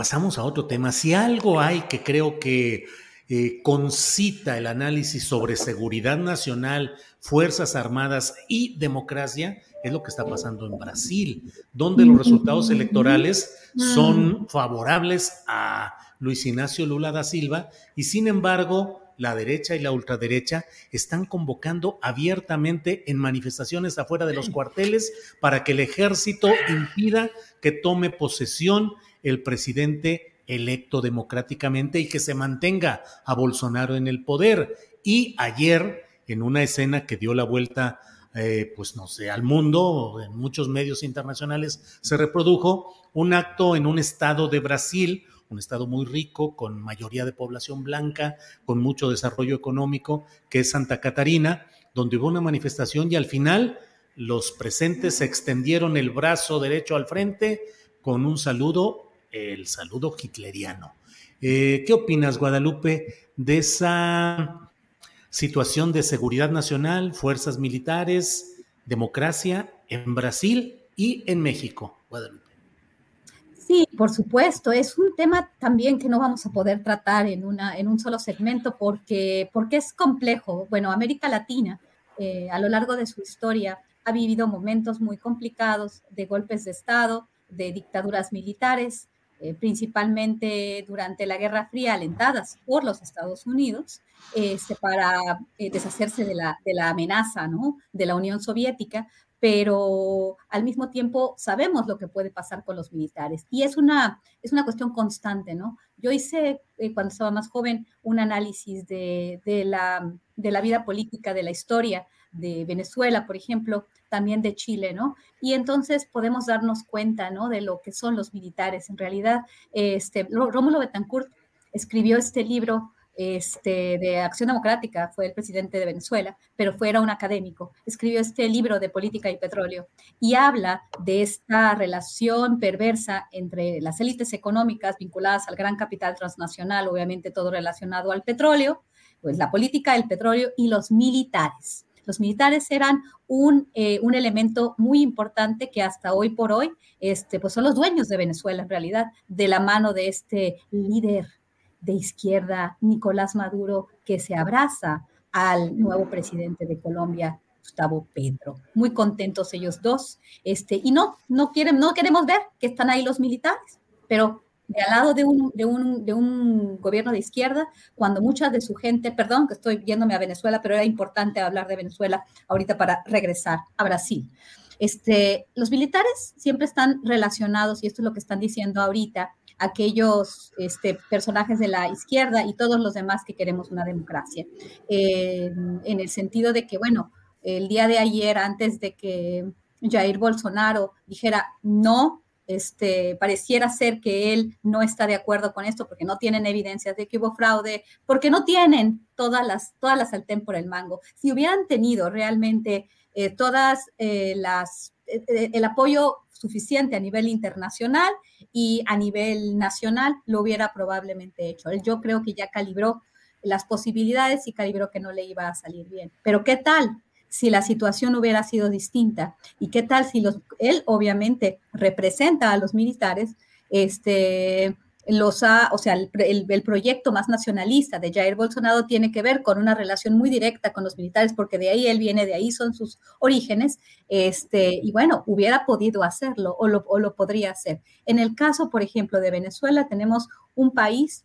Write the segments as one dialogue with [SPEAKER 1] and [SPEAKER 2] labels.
[SPEAKER 1] Pasamos a otro tema. Si algo hay que creo que eh, concita el análisis sobre seguridad nacional, Fuerzas Armadas y democracia, es lo que está pasando en Brasil, donde los resultados electorales son favorables a Luis Ignacio Lula da Silva y sin embargo la derecha y la ultraderecha están convocando abiertamente en manifestaciones afuera de los cuarteles para que el ejército impida que tome posesión el presidente electo democráticamente y que se mantenga a Bolsonaro en el poder. Y ayer, en una escena que dio la vuelta, eh, pues no sé, al mundo, en muchos medios internacionales se reprodujo un acto en un estado de Brasil, un estado muy rico, con mayoría de población blanca, con mucho desarrollo económico, que es Santa Catarina, donde hubo una manifestación y al final los presentes se extendieron el brazo derecho al frente con un saludo el saludo hitleriano. Eh, ¿Qué opinas, Guadalupe, de esa situación de seguridad nacional, fuerzas militares, democracia en Brasil y en México, Guadalupe?
[SPEAKER 2] Sí, por supuesto, es un tema también que no vamos a poder tratar en, una, en un solo segmento porque, porque es complejo. Bueno, América Latina eh, a lo largo de su historia ha vivido momentos muy complicados de golpes de Estado, de dictaduras militares, eh, principalmente durante la Guerra Fría, alentadas por los Estados Unidos, este, para eh, deshacerse de la, de la amenaza ¿no? de la Unión Soviética, pero al mismo tiempo sabemos lo que puede pasar con los militares. Y es una, es una cuestión constante, ¿no? Yo hice, eh, cuando estaba más joven, un análisis de, de, la, de la vida política, de la historia de Venezuela, por ejemplo, también de Chile, ¿no? Y entonces podemos darnos cuenta, ¿no? De lo que son los militares. En realidad, este, Rómulo Betancourt escribió este libro este, de Acción Democrática, fue el presidente de Venezuela, pero fuera un académico. Escribió este libro de política y petróleo y habla de esta relación perversa entre las élites económicas vinculadas al gran capital transnacional, obviamente todo relacionado al petróleo, pues la política, el petróleo y los militares. Los militares eran un, eh, un, elemento muy importante que hasta hoy por hoy este, pues son los dueños de Venezuela en realidad, de la mano de este líder de izquierda, Nicolás Maduro, que se abraza al nuevo presidente de Colombia, Gustavo Pedro. Muy contentos ellos dos. Este, y no, no, quieren, no queremos ver que están ahí los militares, pero de al lado de un, gobierno de izquierda, cuando mucha de su gente, perdón que estoy yéndome a Venezuela, pero era importante hablar de Venezuela ahorita para regresar a Brasil. Este, los militares siempre están relacionados, y esto es lo que están diciendo ahorita, aquellos este, personajes de la izquierda y todos los demás que queremos una democracia. Eh, en el sentido de que, bueno, el día de ayer, antes de que Jair Bolsonaro dijera no este, pareciera ser que él no está de acuerdo con esto porque no tienen evidencias de que hubo fraude, porque no tienen todas las, todas las saltén por el mango. Si hubieran tenido realmente eh, todas eh, las, eh, el apoyo suficiente a nivel internacional y a nivel nacional, lo hubiera probablemente hecho. Yo creo que ya calibró las posibilidades y calibró que no le iba a salir bien. Pero ¿qué tal? Si la situación hubiera sido distinta? ¿Y qué tal si él obviamente representa a los militares? Este, los o sea, el, proyecto más nacionalista de Jair Bolsonaro tiene que ver con una relación muy directa con los militares, porque de ahí él viene, de ahí son sus orígenes, este, y bueno, hubiera podido hacerlo o lo, o lo podría hacer. En el caso, por ejemplo, de Venezuela, tenemos un país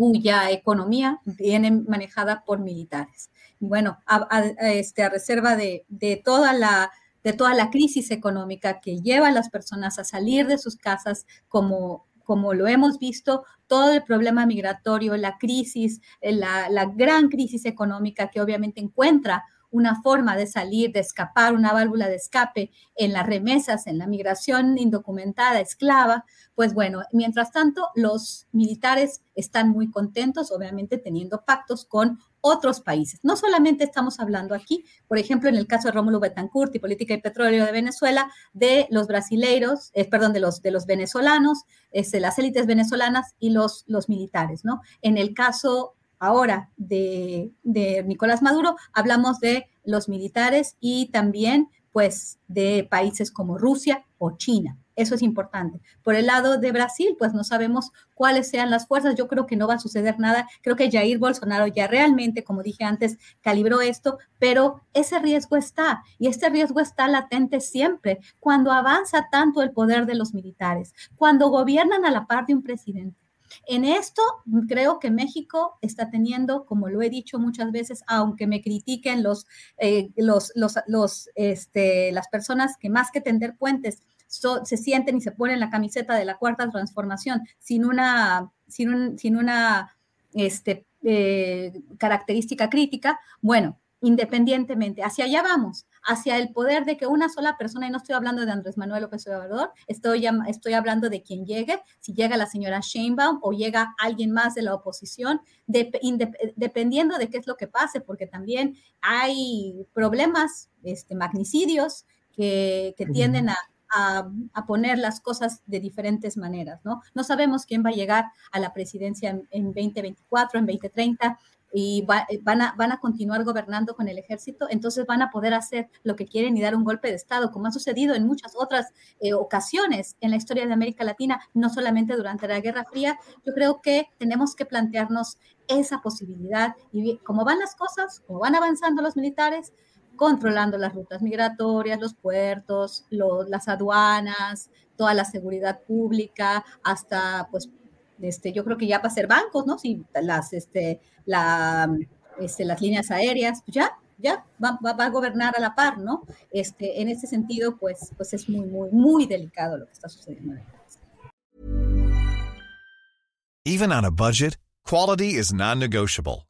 [SPEAKER 2] cuya economía viene manejada por militares. Y bueno, a, este, a reserva de, de, toda la, de toda la crisis económica que lleva a las personas a salir de sus casas como, como lo hemos visto, todo el problema migratorio, la crisis, la, la gran crisis económica que obviamente encuentra una forma de salir, de escapar, una válvula de escape en las remesas, en la migración indocumentada, esclava, pues bueno, mientras tanto, los militares están muy contentos, obviamente teniendo pactos con otros países. No solamente estamos hablando aquí, por ejemplo, en el caso de Rómulo Betancourt y Política y Petróleo de Venezuela, de los brasileiros, eh, perdón, de los, de los venezolanos, este, las élites venezolanas y los, los militares, ¿no? En el caso ahora de, Nicolás Maduro, hablamos de los militares y también pues de países como Rusia o China. Eso es importante. Por el lado de Brasil, pues no sabemos cuáles sean las fuerzas. Yo creo que no va a suceder nada. Creo que Jair Bolsonaro ya realmente, como dije antes, calibró esto, pero ese riesgo está y este riesgo está latente siempre cuando avanza tanto el poder de los militares, cuando gobiernan a la par de un presidente en esto creo que México está teniendo, como lo he dicho muchas veces, aunque me critiquen los, eh, los, los, este, las personas que más que tender puentes se sienten y se ponen la camiseta de la cuarta transformación sin una, sin, sin una este, eh, característica crítica, bueno, independientemente, hacia allá vamos, hacia el poder de que una sola persona, y no estoy hablando de Andrés Manuel López Obrador, estoy, estoy hablando de quien llegue, si llega la señora Sheinbaum o llega alguien más de la oposición, dependiendo de qué es lo que pase, porque también hay problemas, este, magnicidios que, tienden a, poner las cosas de diferentes maneras, ¿no? No sabemos quién va a llegar a la presidencia en, en 2024, en 2030, y eh, van, a, van a continuar gobernando con el ejército, entonces van a poder hacer lo que quieren y dar un golpe de Estado, como ha sucedido en muchas otras eh, ocasiones en la historia de América Latina, no solamente durante la Guerra Fría. Yo creo que tenemos que plantearnos esa posibilidad y cómo van las cosas, cómo van avanzando los militares, controlando las rutas migratorias, los puertos, las aduanas, toda la seguridad pública, hasta pues este, yo creo que ya va a ser bancos, ¿no? Si las, este, la, este, las líneas aéreas, pues ya, ya va, va, va, a gobernar a la par, ¿no? Este, en ese sentido, pues, pues es muy, muy, muy delicado lo que está sucediendo.
[SPEAKER 3] Even on a budget, quality is non-negotiable.